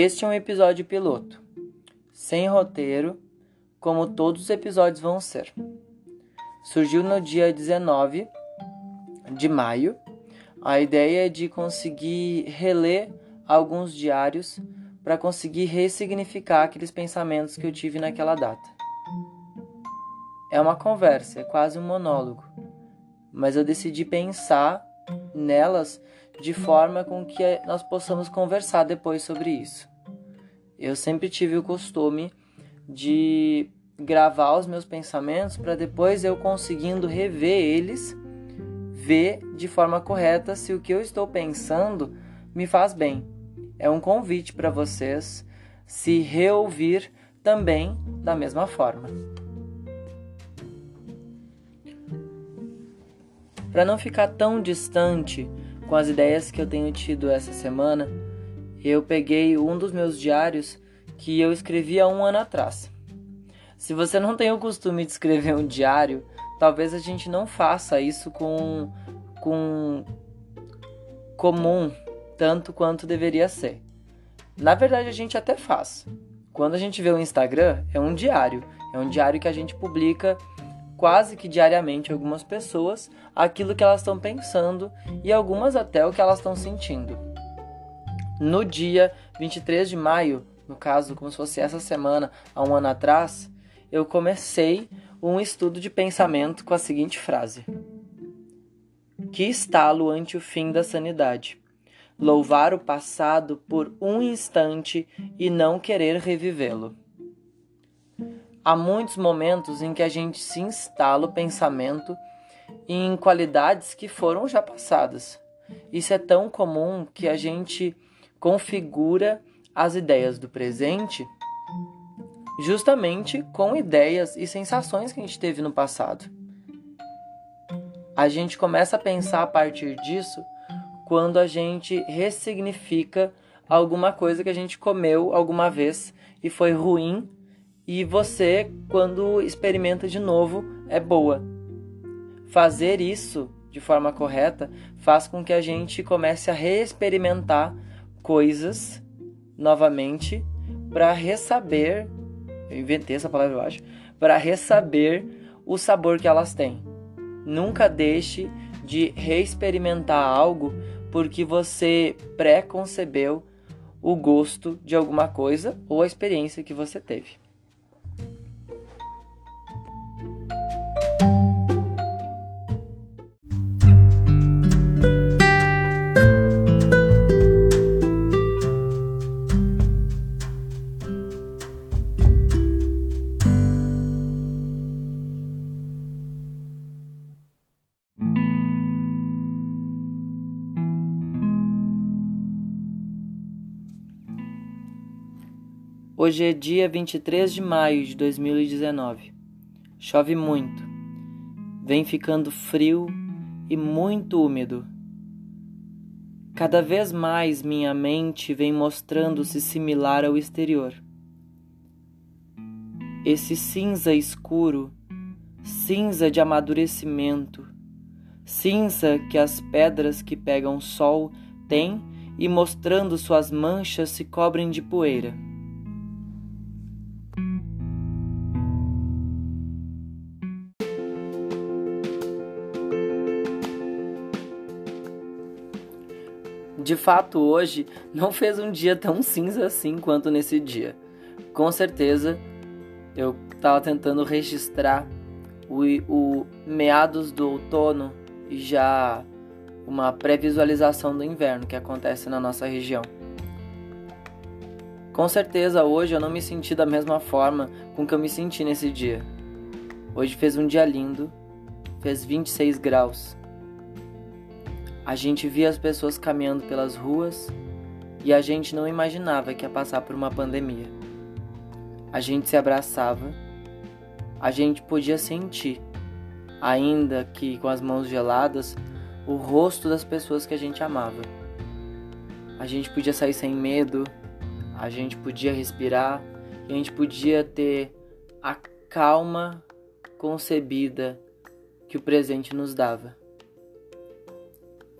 Este é um episódio piloto, sem roteiro, como todos os episódios vão ser. Surgiu no dia 19 de maio. A ideia é de conseguir reler alguns diários para conseguir ressignificar aqueles pensamentos que eu tive naquela data. É uma conversa, é quase um monólogo, mas eu decidi pensar nelas de forma com que nós possamos conversar depois sobre isso. Eu sempre tive o costume de gravar os meus pensamentos para depois eu conseguindo rever eles, ver de forma correta se o que eu estou pensando me faz bem. É um convite para vocês se reouvir também da mesma forma. Para não ficar tão distante com as ideias que eu tenho tido essa semana, eu peguei um dos meus diários que eu escrevi há um ano atrás. Se você não tem o costume de escrever um diário, talvez a gente não faça isso com, com comum tanto quanto deveria ser. Na verdade, a gente até faz. Quando a gente vê o Instagram, é um diário. É um diário que a gente publica quase que diariamente algumas pessoas aquilo que elas estão pensando e algumas até o que elas estão sentindo. No dia 23 de maio, no caso, como se fosse essa semana, há um ano atrás, eu comecei um estudo de pensamento com a seguinte frase: Que estalo ante o fim da sanidade. Louvar o passado por um instante e não querer revivê-lo. Há muitos momentos em que a gente se instala o pensamento em qualidades que foram já passadas. Isso é tão comum que a gente configura as ideias do presente justamente com ideias e sensações que a gente teve no passado. A gente começa a pensar a partir disso quando a gente ressignifica alguma coisa que a gente comeu alguma vez e foi ruim e você, quando experimenta de novo, é boa. Fazer isso de forma correta faz com que a gente comece a reexperimentar coisas novamente para ressaber, eu inventei essa palavra, eu acho, para ressaber o sabor que elas têm. Nunca deixe de reexperimentar algo porque você pré-concebeu o gosto de alguma coisa ou a experiência que você teve. Hoje é dia 23 de maio de 2019. Chove muito. Vem ficando frio e muito úmido. Cada vez mais minha mente vem mostrando-se similar ao exterior. Esse cinza escuro, cinza de amadurecimento, cinza que as pedras que pegam sol têm e mostrando suas manchas se cobrem de poeira. De fato, hoje não fez um dia tão cinza assim quanto nesse dia. Com certeza, eu estava tentando registrar o, o meados do outono e já uma pré-visualização do inverno que acontece na nossa região. Com certeza, hoje eu não me senti da mesma forma com que eu me senti nesse dia. Hoje fez um dia lindo, fez 26 graus. A gente via as pessoas caminhando pelas ruas e a gente não imaginava que ia passar por uma pandemia. A gente se abraçava, a gente podia sentir, ainda que com as mãos geladas, o rosto das pessoas que a gente amava. A gente podia sair sem medo, a gente podia respirar, a gente podia ter a calma concebida que o presente nos dava.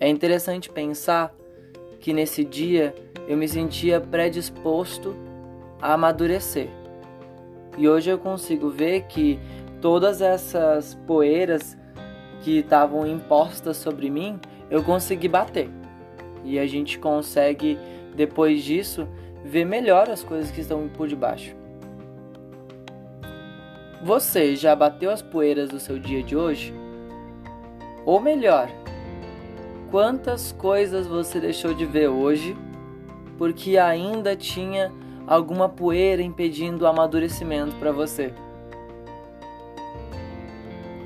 É interessante pensar que nesse dia eu me sentia predisposto a amadurecer. E hoje eu consigo ver que todas essas poeiras que estavam impostas sobre mim, eu consegui bater. E a gente consegue, depois disso, ver melhor as coisas que estão por debaixo. Você já bateu as poeiras do seu dia de hoje? Ou melhor, quantas coisas você deixou de ver hoje porque ainda tinha alguma poeira impedindo o amadurecimento para você?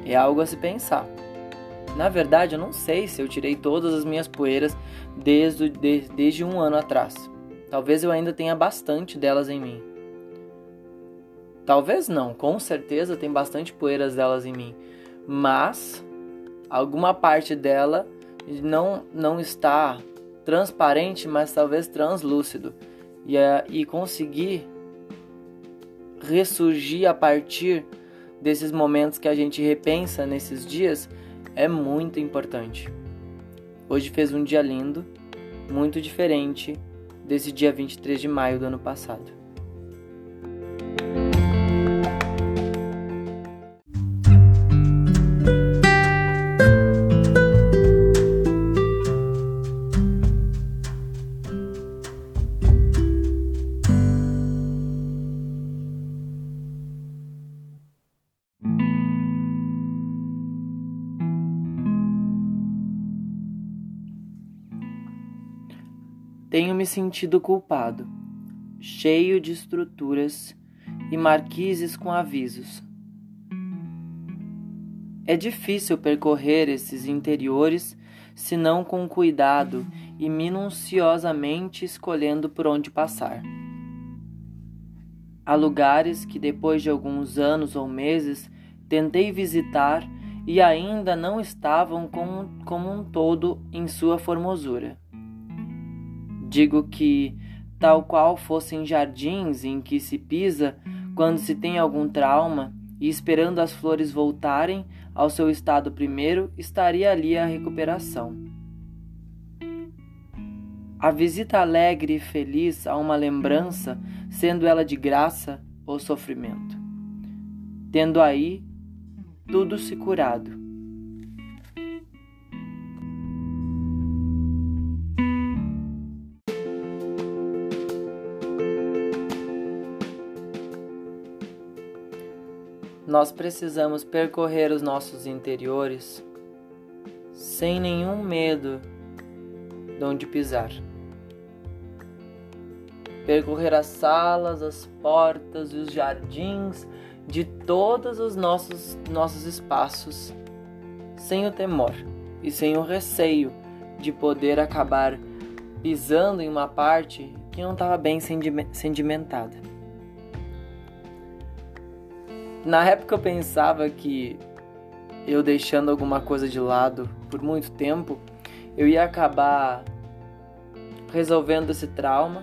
É algo a se pensar. Na verdade, eu não sei se eu tirei todas as minhas poeiras desde, de, desde um ano atrás. Talvez eu ainda tenha bastante delas em mim. Talvez não, com certeza tem bastante poeiras delas em mim. Mas alguma parte dela não, não está transparente, mas talvez translúcido. E, e conseguir ressurgir a partir desses momentos que a gente repensa nesses dias é muito importante. Hoje fez um dia lindo, muito diferente desse dia 23 de maio do ano passado. Sentido culpado, cheio de estruturas e marquises com avisos. É difícil percorrer esses interiores se não com cuidado e minuciosamente escolhendo por onde passar. Há lugares que depois de alguns anos ou meses tentei visitar e ainda não estavam como, como um todo em sua formosura. Digo que, tal qual fossem jardins em que se pisa quando se tem algum trauma e esperando as flores voltarem ao seu estado primeiro, estaria ali a recuperação. A visita alegre e feliz a uma lembrança, sendo ela de graça ou sofrimento. Tendo aí tudo se curado nós precisamos percorrer os nossos interiores sem nenhum medo de onde pisar. Percorrer as salas, as portas e os jardins de todos os nossos, nossos espaços sem o temor e sem o receio de poder acabar pisando em uma parte que não estava bem sedimentada. Na época eu pensava que eu deixando alguma coisa de lado por muito tempo, eu ia acabar resolvendo esse trauma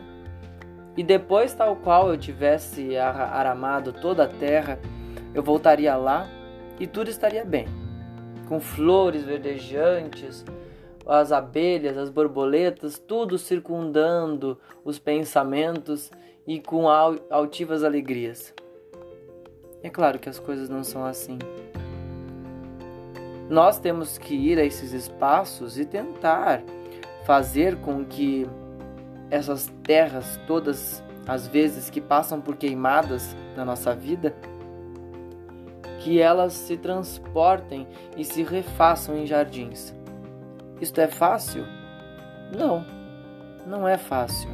e depois, tal qual eu tivesse aramado toda a terra, eu voltaria lá e tudo estaria bem. Com flores verdejantes, as abelhas, as borboletas, tudo circundando os pensamentos e com altivas alegrias. É claro que as coisas não são assim. Nós temos que ir a esses espaços e tentar fazer com que essas terras, todas as vezes que passam por queimadas na nossa vida, que elas se transportem e se refaçam em jardins. Isto é fácil? Não, não é fácil.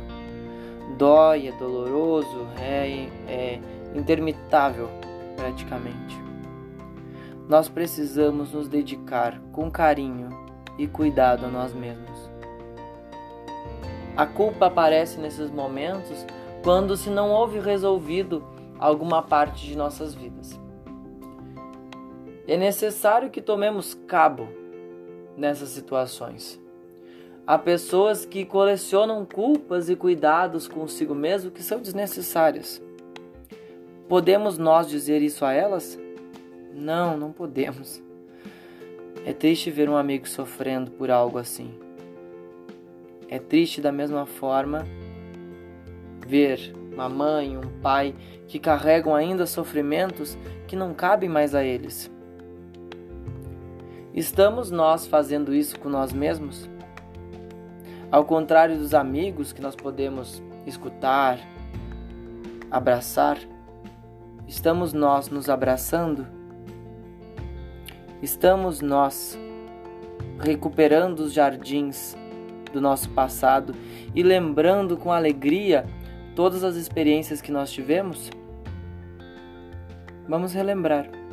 Dói, é doloroso, é, é intermitável Nós precisamos nos dedicar com carinho e cuidado a nós mesmos. A culpa aparece nesses momentos quando se não houve resolvido alguma parte de nossas vidas. É necessário que tomemos cabo nessas situações. Há pessoas que colecionam culpas e cuidados consigo mesmo que são desnecessárias. Podemos nós dizer isso a elas? Não, não podemos. É triste ver um amigo sofrendo por algo assim. É triste da mesma forma ver uma mãe, um pai que carregam ainda sofrimentos que não cabem mais a eles. Estamos nós fazendo isso com nós mesmos? Ao contrário dos amigos que nós podemos escutar, abraçar, estamos nós nos abraçando? Estamos nós recuperando os jardins do nosso passado e lembrando com alegria todas as experiências que nós tivemos? Vamos relembrar.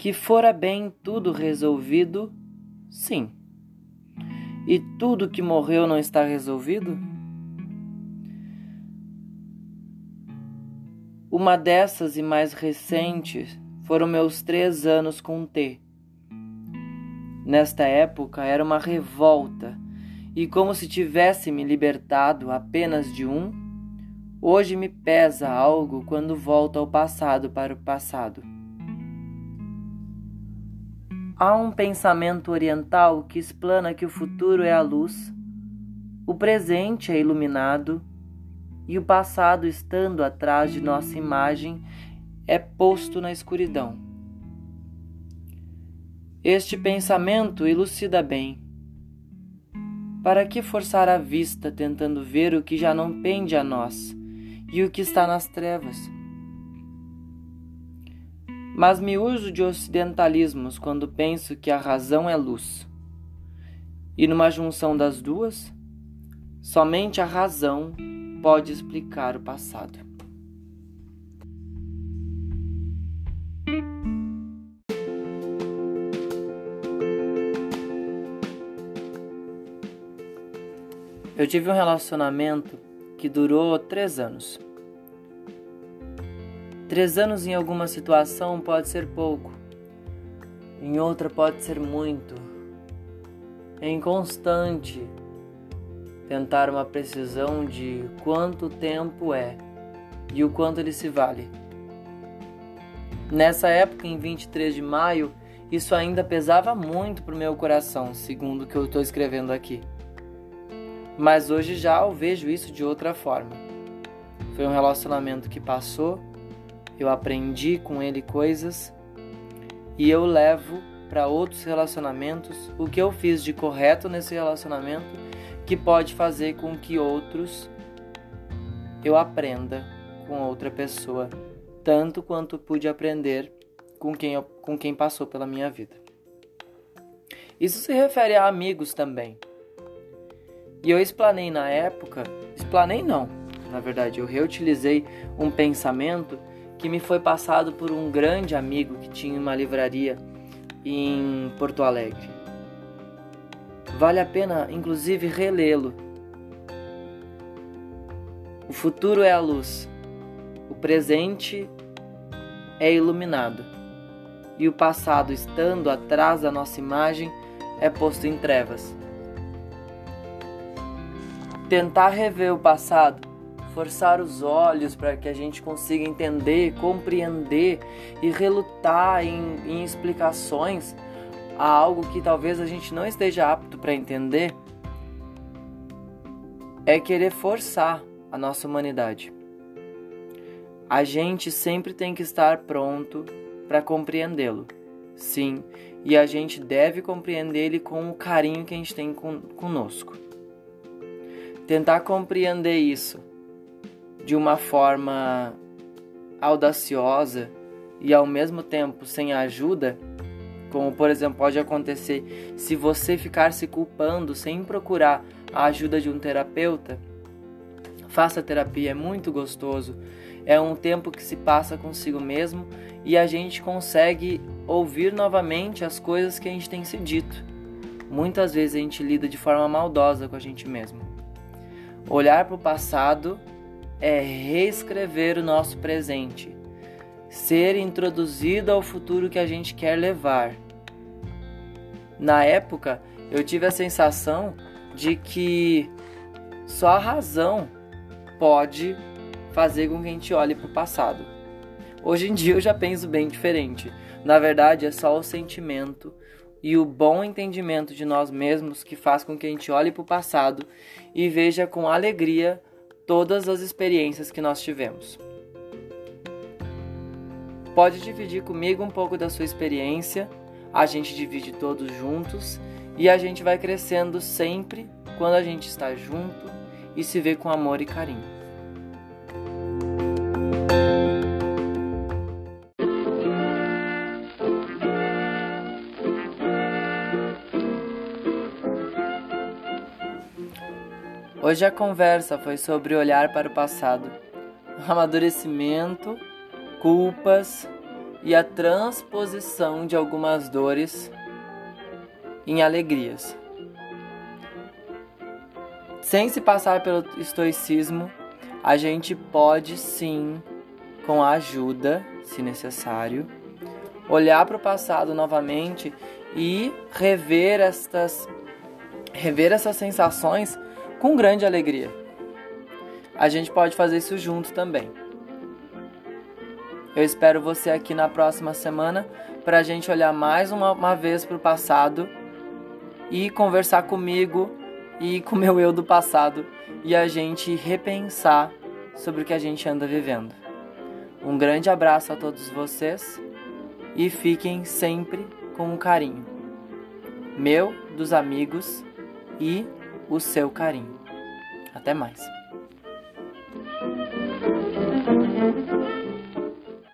Que fora bem tudo resolvido, sim. E tudo que morreu não está resolvido? Uma dessas e mais recentes foram meus três anos com T. Nesta época era uma revolta, e como se tivesse me libertado apenas de um, hoje me pesa algo quando volto ao passado para o passado. Há um pensamento oriental que explana que o futuro é a luz, o presente é iluminado e o passado, estando atrás de nossa imagem, é posto na escuridão. Este pensamento elucida bem. Para que forçar a vista tentando ver o que já não pende a nós e o que está nas trevas? Mas me uso de ocidentalismos quando penso que a razão é luz. E numa junção das duas, somente a razão pode explicar o passado. Eu tive um relacionamento que durou três anos. Três anos em alguma situação pode ser pouco, em outra pode ser muito. É inconstante tentar uma precisão de quanto tempo é e o quanto ele se vale. Nessa época, em 23 de maio, isso ainda pesava muito pro meu coração, segundo o que eu estou escrevendo aqui. Mas hoje já eu vejo isso de outra forma. Foi um relacionamento que passou eu aprendi com ele coisas e eu levo para outros relacionamentos o que eu fiz de correto nesse relacionamento que pode fazer com que outros eu aprenda com outra pessoa, tanto quanto pude aprender com quem, eu, com quem passou pela minha vida. Isso se refere a amigos também. E eu explanei na época, explanei não, na verdade, eu reutilizei um pensamento que me foi passado por um grande amigo que tinha uma livraria em Porto Alegre. Vale a pena, inclusive, relê-lo. O futuro é a luz, o presente é iluminado, e o passado, estando atrás da nossa imagem, é posto em trevas. Tentar rever o passado forçar os olhos para que a gente consiga entender, compreender e relutar em, em explicações a algo que talvez a gente não esteja apto para entender, é querer forçar a nossa humanidade. A gente sempre tem que estar pronto para compreendê-lo. Sim, e a gente deve compreender ele com o carinho que a gente tem conosco. Tentar compreender isso de uma forma audaciosa e ao mesmo tempo sem ajuda, como por exemplo pode acontecer se você ficar se culpando sem procurar a ajuda de um terapeuta, faça terapia, é muito gostoso. É um tempo que se passa consigo mesmo e a gente consegue ouvir novamente as coisas que a gente tem se dito. Muitas vezes a gente lida de forma maldosa com a gente mesmo. Olhar para o passado é reescrever o nosso presente, ser introduzido ao futuro que a gente quer levar. Na época, eu tive a sensação de que só a razão pode fazer com que a gente olhe para o passado. Hoje em dia eu já penso bem diferente. Na verdade, é só o sentimento e o bom entendimento de nós mesmos que faz com que a gente olhe para o passado e veja com alegria todas as experiências que nós tivemos. Pode dividir comigo um pouco da sua experiência, a gente divide todos juntos e a gente vai crescendo sempre quando a gente está junto e se vê com amor e carinho. Hoje a conversa foi sobre olhar para o passado, amadurecimento, culpas e a transposição de algumas dores em alegrias. Sem se passar pelo estoicismo, a gente pode sim, com a ajuda, se necessário, olhar para o passado novamente e rever estas rever essas sensações com grande alegria. A gente pode fazer isso junto também. Eu espero você aqui na próxima semana para a gente olhar mais uma, uma vez para o passado e conversar comigo e com meu eu do passado e a gente repensar sobre o que a gente anda vivendo. Um grande abraço a todos vocês e fiquem sempre com um carinho. Meu, dos amigos e o seu carinho. Até mais.